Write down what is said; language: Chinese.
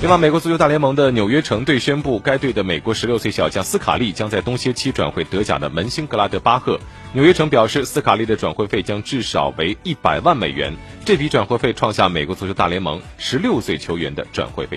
另外美国足球大联盟的纽约城队宣布该队的美国十六岁小将斯卡利将在冬歇期转会德甲的门兴格拉德巴赫纽约城表示斯卡利的转会费将至少为一百万美元这笔转会费创下美国足球大联盟十六岁球员的转会费